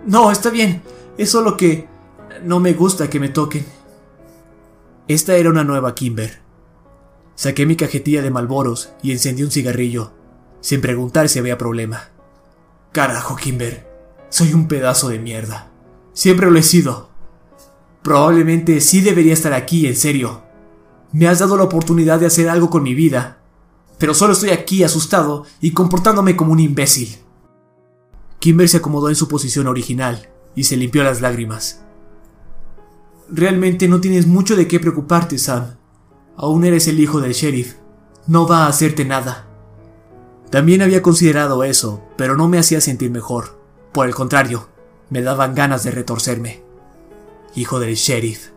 No, está bien. Es solo que no me gusta que me toquen. Esta era una nueva Kimber. Saqué mi cajetilla de malboros y encendí un cigarrillo, sin preguntar si había problema. Carajo, Kimber, soy un pedazo de mierda. Siempre lo he sido. Probablemente sí debería estar aquí, en serio. Me has dado la oportunidad de hacer algo con mi vida, pero solo estoy aquí asustado y comportándome como un imbécil. Kimber se acomodó en su posición original y se limpió las lágrimas. Realmente no tienes mucho de qué preocuparte, Sam. Aún eres el hijo del sheriff. No va a hacerte nada. También había considerado eso, pero no me hacía sentir mejor. Por el contrario, me daban ganas de retorcerme. Hijo del sheriff.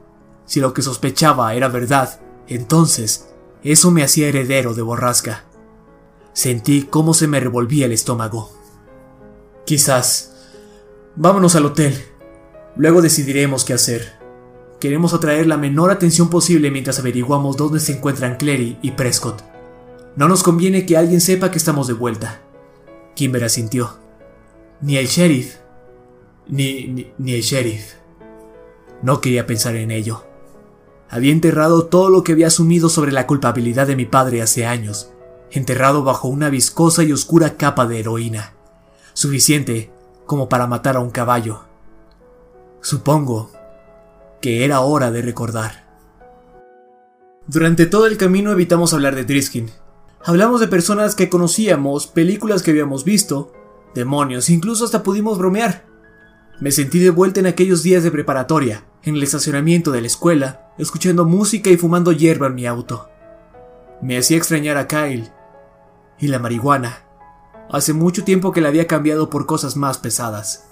Si lo que sospechaba era verdad, entonces eso me hacía heredero de borrasca. Sentí cómo se me revolvía el estómago. Quizás. Vámonos al hotel. Luego decidiremos qué hacer. Queremos atraer la menor atención posible mientras averiguamos dónde se encuentran Clary y Prescott. No nos conviene que alguien sepa que estamos de vuelta. Kimber asintió. Ni el sheriff. Ni, ni, ni el sheriff. No quería pensar en ello. Había enterrado todo lo que había asumido sobre la culpabilidad de mi padre hace años, enterrado bajo una viscosa y oscura capa de heroína, suficiente como para matar a un caballo. Supongo que era hora de recordar. Durante todo el camino evitamos hablar de Driskin. Hablamos de personas que conocíamos, películas que habíamos visto, demonios, incluso hasta pudimos bromear. Me sentí de vuelta en aquellos días de preparatoria, en el estacionamiento de la escuela, escuchando música y fumando hierba en mi auto. Me hacía extrañar a Kyle. Y la marihuana. Hace mucho tiempo que la había cambiado por cosas más pesadas.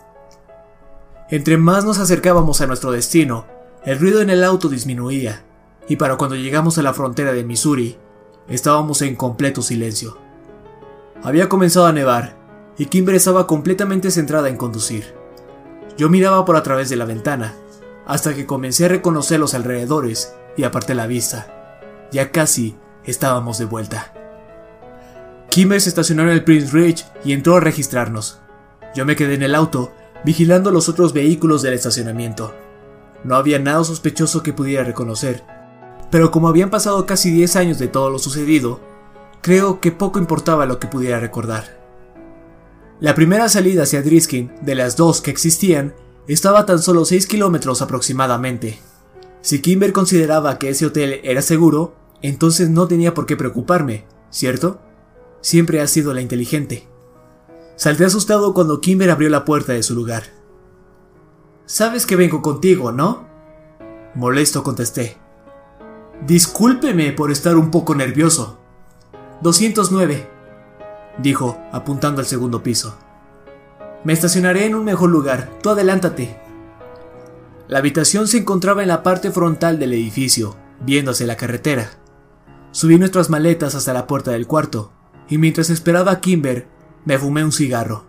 Entre más nos acercábamos a nuestro destino, el ruido en el auto disminuía, y para cuando llegamos a la frontera de Missouri, estábamos en completo silencio. Había comenzado a nevar, y Kimber estaba completamente centrada en conducir. Yo miraba por a través de la ventana, hasta que comencé a reconocer los alrededores y aparté la vista. Ya casi estábamos de vuelta. Kimber se estacionó en el Prince Ridge y entró a registrarnos. Yo me quedé en el auto, vigilando los otros vehículos del estacionamiento. No había nada sospechoso que pudiera reconocer, pero como habían pasado casi 10 años de todo lo sucedido, creo que poco importaba lo que pudiera recordar. La primera salida hacia Driskin, de las dos que existían, estaba tan solo 6 kilómetros aproximadamente. Si Kimber consideraba que ese hotel era seguro, entonces no tenía por qué preocuparme, ¿cierto? Siempre ha sido la inteligente. Salté asustado cuando Kimber abrió la puerta de su lugar. Sabes que vengo contigo, ¿no? Molesto contesté. Discúlpeme por estar un poco nervioso. 209 dijo, apuntando al segundo piso. Me estacionaré en un mejor lugar, tú adelántate. La habitación se encontraba en la parte frontal del edificio, viéndose la carretera. Subí nuestras maletas hasta la puerta del cuarto, y mientras esperaba a Kimber, me fumé un cigarro.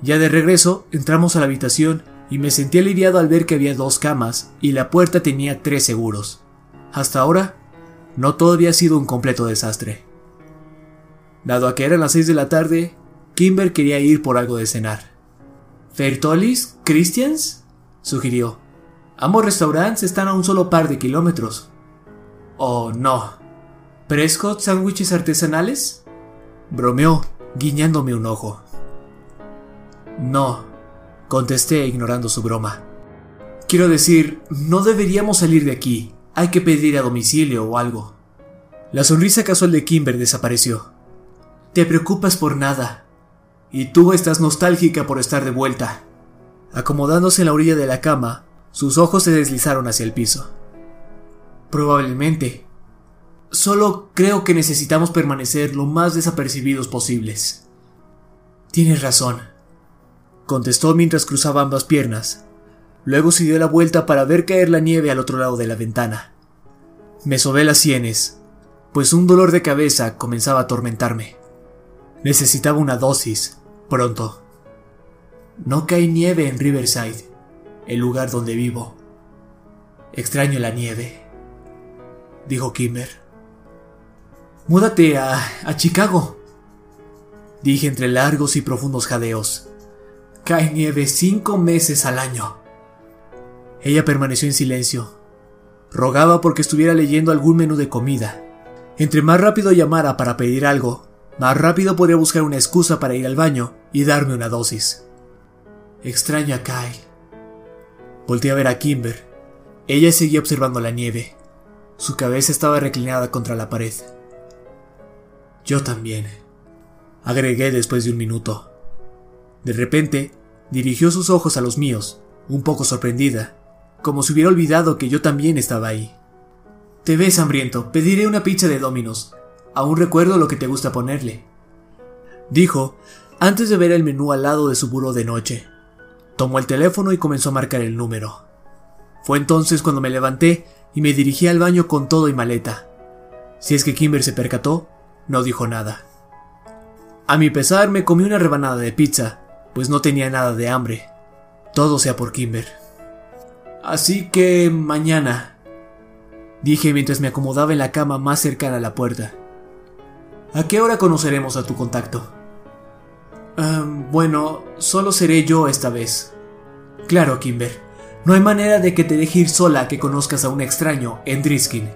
Ya de regreso, entramos a la habitación y me sentí aliviado al ver que había dos camas y la puerta tenía tres seguros. Hasta ahora, no todo había sido un completo desastre. Dado a que eran las 6 de la tarde, Kimber quería ir por algo de cenar. ¿Fertolis? ¿Christians? sugirió. Ambos restaurantes están a un solo par de kilómetros. Oh, no. ¿Prescott sándwiches artesanales? Bromeó, guiñándome un ojo. No, contesté ignorando su broma. Quiero decir, no deberíamos salir de aquí. Hay que pedir a domicilio o algo. La sonrisa casual de Kimber desapareció. Te preocupas por nada. Y tú estás nostálgica por estar de vuelta. Acomodándose en la orilla de la cama, sus ojos se deslizaron hacia el piso. Probablemente. Solo creo que necesitamos permanecer lo más desapercibidos posibles. Tienes razón, contestó mientras cruzaba ambas piernas. Luego se dio la vuelta para ver caer la nieve al otro lado de la ventana. Me sobé las sienes, pues un dolor de cabeza comenzaba a atormentarme. Necesitaba una dosis, pronto. No cae nieve en Riverside, el lugar donde vivo. Extraño la nieve, dijo Kimber. Múdate a, a Chicago, dije entre largos y profundos jadeos. Cae nieve cinco meses al año. Ella permaneció en silencio. Rogaba porque estuviera leyendo algún menú de comida. Entre más rápido llamara para pedir algo, más rápido podría buscar una excusa para ir al baño y darme una dosis. Extraño a Kyle. Volté a ver a Kimber. Ella seguía observando la nieve. Su cabeza estaba reclinada contra la pared. Yo también, agregué después de un minuto. De repente, dirigió sus ojos a los míos, un poco sorprendida, como si hubiera olvidado que yo también estaba ahí. Te ves hambriento, pediré una pizza de Dominos. Aún recuerdo lo que te gusta ponerle. Dijo, antes de ver el menú al lado de su buró de noche. Tomó el teléfono y comenzó a marcar el número. Fue entonces cuando me levanté y me dirigí al baño con todo y maleta. Si es que Kimber se percató, no dijo nada. A mi pesar me comí una rebanada de pizza, pues no tenía nada de hambre. Todo sea por Kimber. Así que mañana, dije mientras me acomodaba en la cama más cercana a la puerta. ¿A qué hora conoceremos a tu contacto? bueno, solo seré yo esta vez. Claro, Kimber. No hay manera de que te deje ir sola que conozcas a un extraño en Driskin.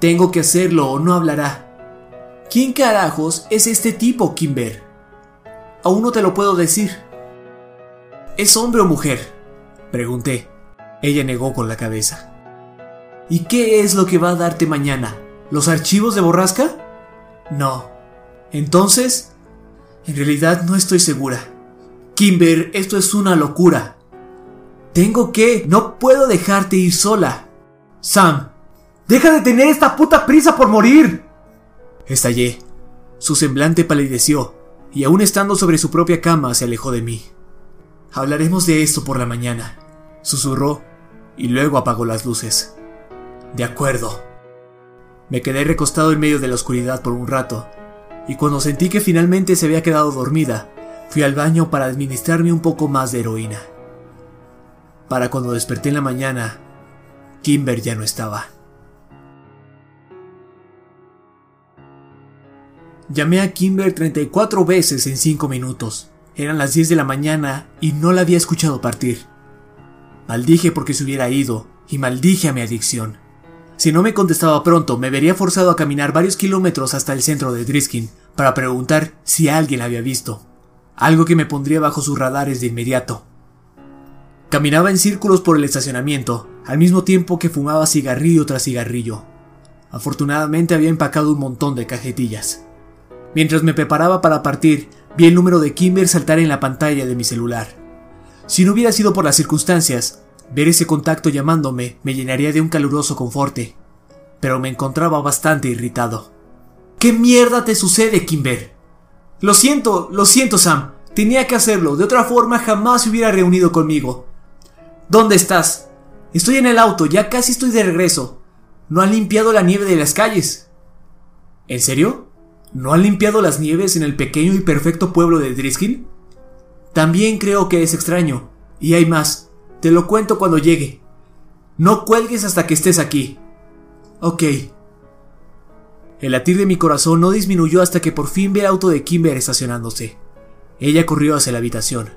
Tengo que hacerlo o no hablará. ¿Quién carajos es este tipo, Kimber? Aún no te lo puedo decir. ¿Es hombre o mujer? Pregunté. Ella negó con la cabeza. ¿Y qué es lo que va a darte mañana? ¿Los archivos de borrasca? No. Entonces, en realidad no estoy segura. Kimber, esto es una locura. Tengo que... No puedo dejarte ir sola. Sam, deja de tener esta puta prisa por morir. Estallé. Su semblante palideció, y aún estando sobre su propia cama se alejó de mí. Hablaremos de esto por la mañana, susurró, y luego apagó las luces. De acuerdo. Me quedé recostado en medio de la oscuridad por un rato, y cuando sentí que finalmente se había quedado dormida, fui al baño para administrarme un poco más de heroína. Para cuando desperté en la mañana, Kimber ya no estaba. Llamé a Kimber 34 veces en 5 minutos. Eran las 10 de la mañana y no la había escuchado partir. Maldije porque se hubiera ido y maldije a mi adicción. Si no me contestaba pronto, me vería forzado a caminar varios kilómetros hasta el centro de Driskin para preguntar si alguien la había visto, algo que me pondría bajo sus radares de inmediato. Caminaba en círculos por el estacionamiento, al mismo tiempo que fumaba cigarrillo tras cigarrillo. Afortunadamente había empacado un montón de cajetillas. Mientras me preparaba para partir, vi el número de Kimber saltar en la pantalla de mi celular. Si no hubiera sido por las circunstancias, Ver ese contacto llamándome me llenaría de un caluroso conforte, pero me encontraba bastante irritado. ¿Qué mierda te sucede, Kimber? Lo siento, lo siento, Sam. Tenía que hacerlo, de otra forma jamás se hubiera reunido conmigo. ¿Dónde estás? Estoy en el auto, ya casi estoy de regreso. ¿No han limpiado la nieve de las calles? ¿En serio? ¿No han limpiado las nieves en el pequeño y perfecto pueblo de Driskin? También creo que es extraño. Y hay más. Te lo cuento cuando llegue. No cuelgues hasta que estés aquí. Ok. El latir de mi corazón no disminuyó hasta que por fin vi el auto de Kimber estacionándose. Ella corrió hacia la habitación.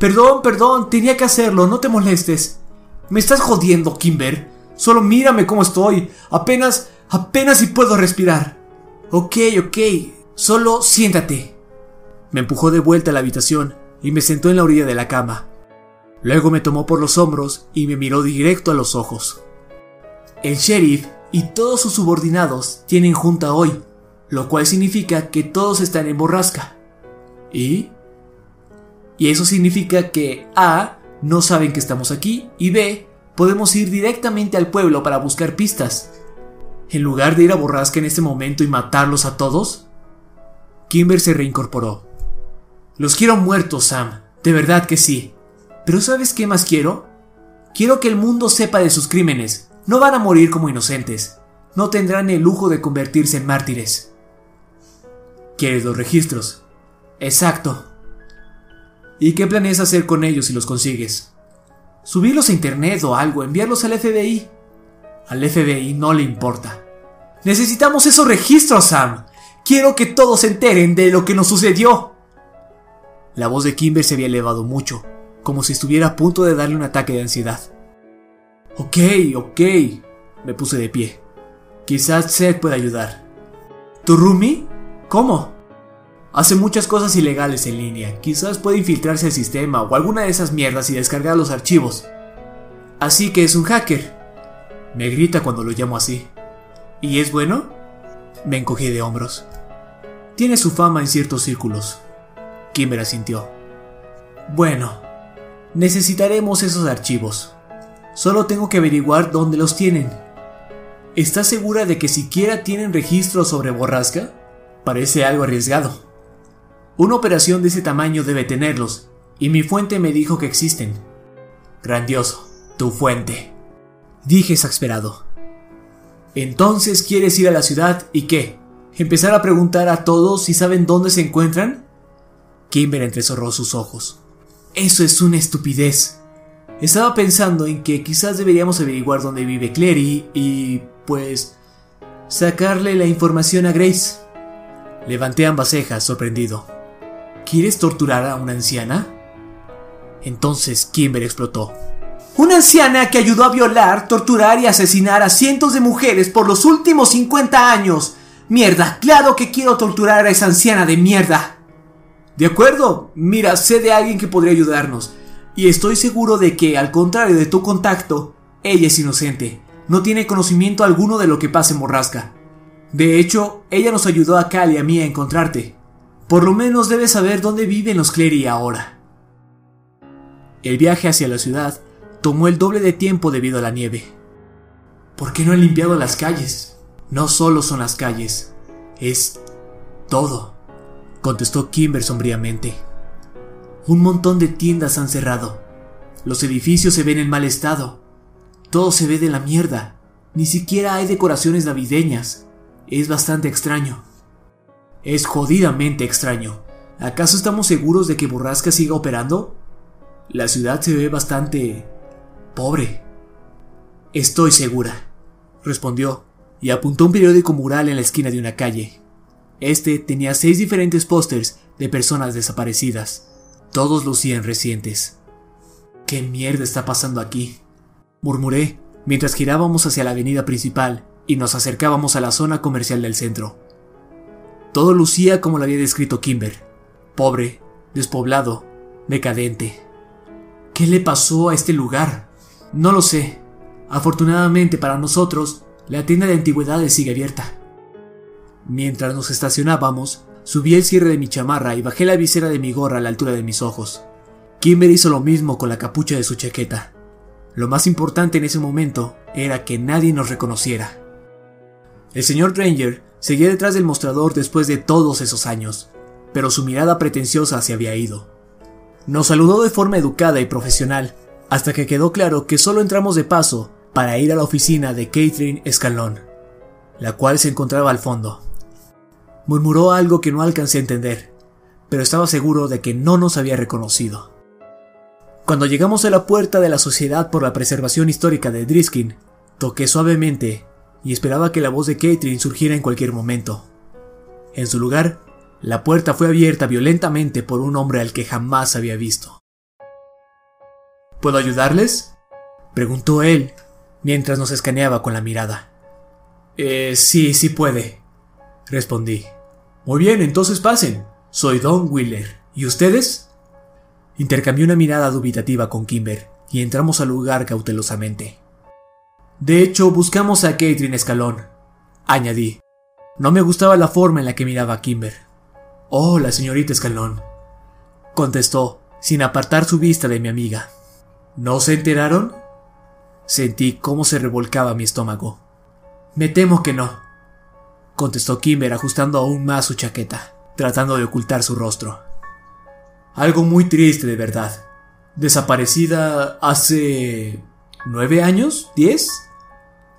Perdón, perdón, tenía que hacerlo, no te molestes. Me estás jodiendo, Kimber. Solo mírame cómo estoy. Apenas, apenas si puedo respirar. Ok, ok, solo siéntate. Me empujó de vuelta a la habitación y me sentó en la orilla de la cama. Luego me tomó por los hombros y me miró directo a los ojos. El sheriff y todos sus subordinados tienen junta hoy, lo cual significa que todos están en borrasca. ¿Y? Y eso significa que A. no saben que estamos aquí y B. podemos ir directamente al pueblo para buscar pistas. En lugar de ir a borrasca en este momento y matarlos a todos. Kimber se reincorporó. Los quiero muertos, Sam. De verdad que sí. Pero ¿sabes qué más quiero? Quiero que el mundo sepa de sus crímenes. No van a morir como inocentes. No tendrán el lujo de convertirse en mártires. ¿Quieres los registros? Exacto. ¿Y qué planeas hacer con ellos si los consigues? Subirlos a internet o algo, enviarlos al FBI. Al FBI no le importa. Necesitamos esos registros, Sam. Quiero que todos se enteren de lo que nos sucedió. La voz de Kimber se había elevado mucho como si estuviera a punto de darle un ataque de ansiedad. Ok, ok, me puse de pie. Quizás Seth pueda ayudar. ¿Tu roomie? ¿Cómo? Hace muchas cosas ilegales en línea. Quizás puede infiltrarse al sistema o alguna de esas mierdas y descargar los archivos. Así que es un hacker. Me grita cuando lo llamo así. ¿Y es bueno? Me encogí de hombros. Tiene su fama en ciertos círculos. Kimber asintió. Bueno, necesitaremos esos archivos. Solo tengo que averiguar dónde los tienen. ¿Estás segura de que siquiera tienen registro sobre Borrasca? Parece algo arriesgado. Una operación de ese tamaño debe tenerlos, y mi fuente me dijo que existen. Grandioso, tu fuente. Dije exasperado. Entonces quieres ir a la ciudad y qué? ¿Empezar a preguntar a todos si saben dónde se encuentran? Kimber entrecerró sus ojos. Eso es una estupidez. Estaba pensando en que quizás deberíamos averiguar dónde vive Clary y, pues, sacarle la información a Grace. Levanté ambas cejas, sorprendido. ¿Quieres torturar a una anciana? Entonces Kimber explotó. Una anciana que ayudó a violar, torturar y asesinar a cientos de mujeres por los últimos 50 años. Mierda, claro que quiero torturar a esa anciana de mierda. De acuerdo, mira, sé de alguien que podría ayudarnos. Y estoy seguro de que, al contrario de tu contacto, ella es inocente. No tiene conocimiento alguno de lo que pasa en Borrasca. De hecho, ella nos ayudó a Cal y a mí a encontrarte. Por lo menos debes saber dónde viven los Clery ahora. El viaje hacia la ciudad tomó el doble de tiempo debido a la nieve. ¿Por qué no han limpiado las calles? No solo son las calles, es todo, contestó Kimber sombríamente. Un montón de tiendas han cerrado. Los edificios se ven en mal estado. Todo se ve de la mierda. Ni siquiera hay decoraciones navideñas. Es bastante extraño. Es jodidamente extraño. ¿Acaso estamos seguros de que Borrasca siga operando? La ciudad se ve bastante... pobre. Estoy segura, respondió, y apuntó un periódico mural en la esquina de una calle. Este tenía seis diferentes pósters de personas desaparecidas. Todos lucían recientes. ¿Qué mierda está pasando aquí? murmuré mientras girábamos hacia la avenida principal y nos acercábamos a la zona comercial del centro. Todo lucía como lo había descrito Kimber. Pobre, despoblado, decadente. ¿Qué le pasó a este lugar? No lo sé. Afortunadamente para nosotros, la tienda de antigüedades sigue abierta. Mientras nos estacionábamos, subí el cierre de mi chamarra y bajé la visera de mi gorra a la altura de mis ojos. Kimber hizo lo mismo con la capucha de su chaqueta. Lo más importante en ese momento era que nadie nos reconociera. El señor Ranger seguía detrás del mostrador después de todos esos años, pero su mirada pretenciosa se había ido. Nos saludó de forma educada y profesional, hasta que quedó claro que solo entramos de paso para ir a la oficina de Catherine Escalón, la cual se encontraba al fondo. Murmuró algo que no alcancé a entender, pero estaba seguro de que no nos había reconocido. Cuando llegamos a la puerta de la Sociedad por la Preservación Histórica de Driskin, toqué suavemente y esperaba que la voz de Catherine surgiera en cualquier momento. En su lugar, la puerta fue abierta violentamente por un hombre al que jamás había visto. ¿Puedo ayudarles? preguntó él, mientras nos escaneaba con la mirada. Eh, sí, sí puede, respondí. Muy bien, entonces pasen. Soy Don Wheeler. ¿Y ustedes? Intercambié una mirada dubitativa con Kimber y entramos al lugar cautelosamente. De hecho, buscamos a Catherine Escalón, añadí. No me gustaba la forma en la que miraba a Kimber. Oh, la señorita Escalón, contestó, sin apartar su vista de mi amiga. ¿No se enteraron? Sentí cómo se revolcaba mi estómago. Me temo que no, contestó Kimber ajustando aún más su chaqueta, tratando de ocultar su rostro. Algo muy triste de verdad. Desaparecida hace... ¿Nueve años? ¿Diez?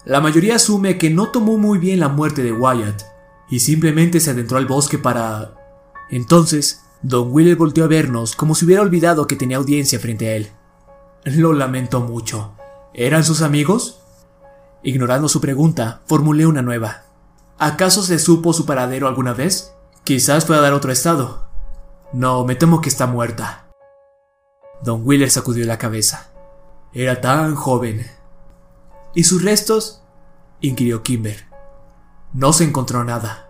La mayoría asume que no tomó muy bien la muerte de Wyatt y simplemente se adentró al bosque para... Entonces, Don Wheeler volteó a vernos como si hubiera olvidado que tenía audiencia frente a él. Lo lamento mucho. ¿Eran sus amigos? Ignorando su pregunta, formulé una nueva. ¿Acaso se supo su paradero alguna vez? Quizás pueda dar otro estado. No, me temo que está muerta. Don Wheeler sacudió la cabeza. Era tan joven. ¿Y sus restos? inquirió Kimber. No se encontró nada.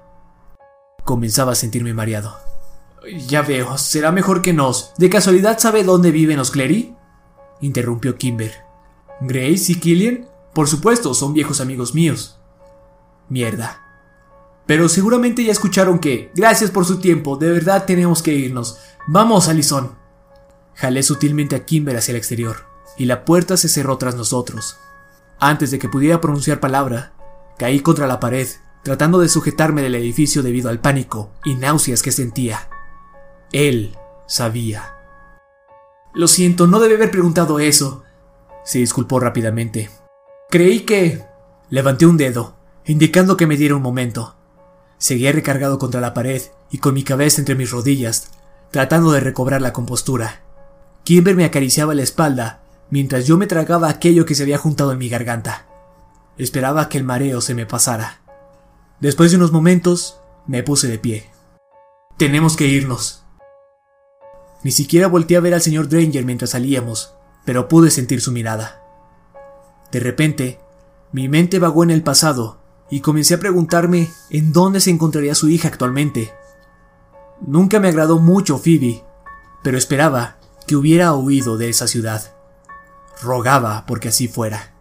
Comenzaba a sentirme mareado. Ya veo, será mejor que nos. ¿De casualidad sabe dónde viven los Clery? Interrumpió Kimber. ¿Grace y Killian? Por supuesto, son viejos amigos míos. Mierda. Pero seguramente ya escucharon que, gracias por su tiempo, de verdad tenemos que irnos. Vamos, Alison. Jalé sutilmente a Kimber hacia el exterior, y la puerta se cerró tras nosotros. Antes de que pudiera pronunciar palabra, caí contra la pared, tratando de sujetarme del edificio debido al pánico y náuseas que sentía. Él sabía. Lo siento, no debe haber preguntado eso. Se disculpó rápidamente. Creí que... Levanté un dedo, indicando que me diera un momento. Seguía recargado contra la pared y con mi cabeza entre mis rodillas, tratando de recobrar la compostura. Kimber me acariciaba la espalda mientras yo me tragaba aquello que se había juntado en mi garganta. Esperaba que el mareo se me pasara. Después de unos momentos, me puse de pie. Tenemos que irnos. Ni siquiera volteé a ver al señor Dranger mientras salíamos, pero pude sentir su mirada. De repente, mi mente vagó en el pasado y comencé a preguntarme en dónde se encontraría su hija actualmente. Nunca me agradó mucho Phoebe, pero esperaba que hubiera huido de esa ciudad. Rogaba porque así fuera.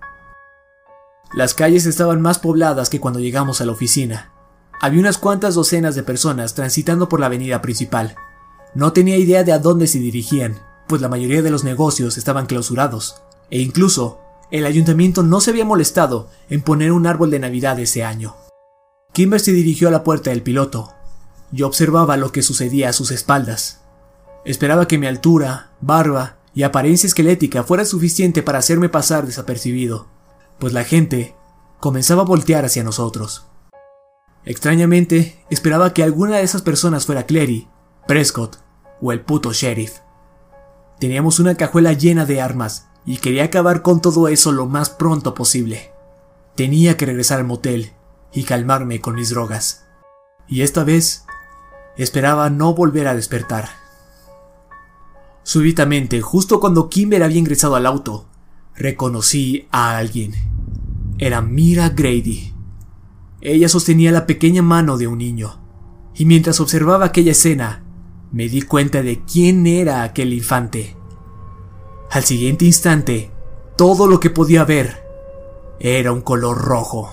Las calles estaban más pobladas que cuando llegamos a la oficina. Había unas cuantas docenas de personas transitando por la avenida principal. No tenía idea de a dónde se dirigían, pues la mayoría de los negocios estaban clausurados, e incluso el ayuntamiento no se había molestado en poner un árbol de Navidad ese año. Kimber se dirigió a la puerta del piloto. Yo observaba lo que sucedía a sus espaldas. Esperaba que mi altura, barba y apariencia esquelética fuera suficiente para hacerme pasar desapercibido, pues la gente comenzaba a voltear hacia nosotros. Extrañamente, esperaba que alguna de esas personas fuera Clary, Prescott o el puto sheriff. Teníamos una cajuela llena de armas y quería acabar con todo eso lo más pronto posible. Tenía que regresar al motel y calmarme con mis drogas. Y esta vez esperaba no volver a despertar. Súbitamente, justo cuando Kimber había ingresado al auto, reconocí a alguien. Era Mira Grady. Ella sostenía la pequeña mano de un niño, y mientras observaba aquella escena, me di cuenta de quién era aquel infante. Al siguiente instante, todo lo que podía ver era un color rojo.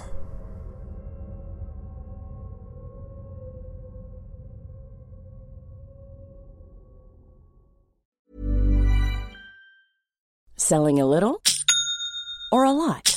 Selling a little or a lot?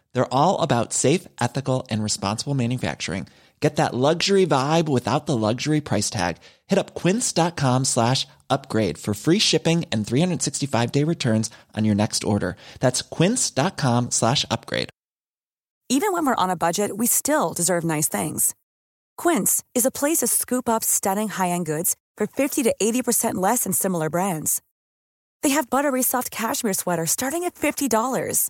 They're all about safe, ethical, and responsible manufacturing. Get that luxury vibe without the luxury price tag. Hit up quince.com slash upgrade for free shipping and 365 day returns on your next order. That's quince.com slash upgrade. Even when we're on a budget, we still deserve nice things. Quince is a place to scoop up stunning high-end goods for 50 to 80% less than similar brands. They have buttery soft cashmere sweaters starting at $50,